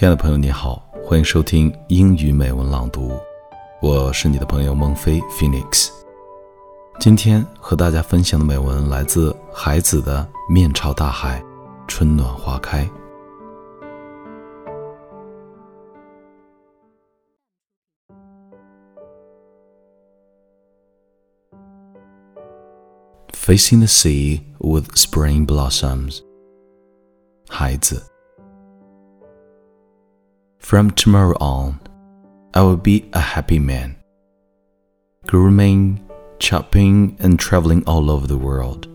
亲爱的朋友，你好，欢迎收听英语美文朗读，我是你的朋友孟非 Phoenix。今天和大家分享的美文来自海子的《面朝大海，春暖花开》。Facing the sea with spring blossoms. 孩子 From tomorrow on, I will be a happy man, grooming, shopping, and traveling all over the world.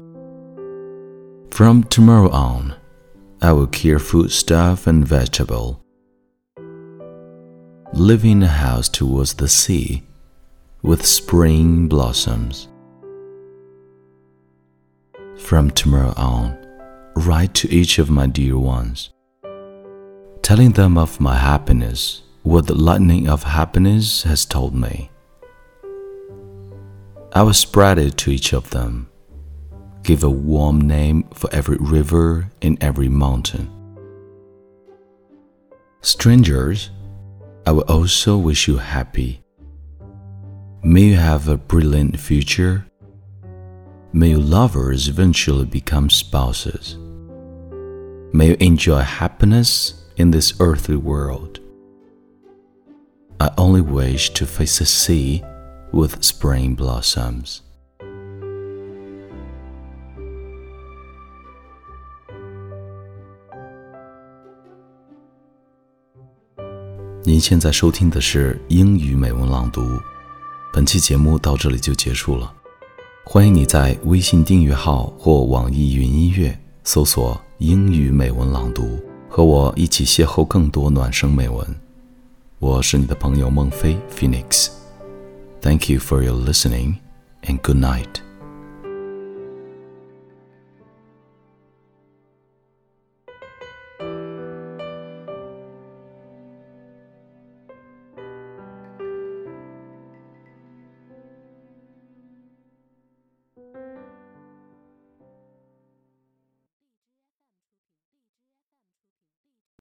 From tomorrow on, I will care foodstuff and vegetable, live in a house towards the sea, with spring blossoms. From tomorrow on, write to each of my dear ones telling them of my happiness, what the lightning of happiness has told me. I will spread it to each of them, give a warm name for every river and every mountain. Strangers, I will also wish you happy. May you have a brilliant future. May your lovers eventually become spouses. May you enjoy happiness in this earthly world. I only wish to face the sea with spring blossoms. 您现在收听的是英语美文朗读，本期节目到这里就结束了。欢迎你在微信订阅号或网易云音乐搜索“英语美文朗读”。和我一起邂逅更多暖声美文。我是你的朋友孟非 Phoenix。Thank you for your listening and good night.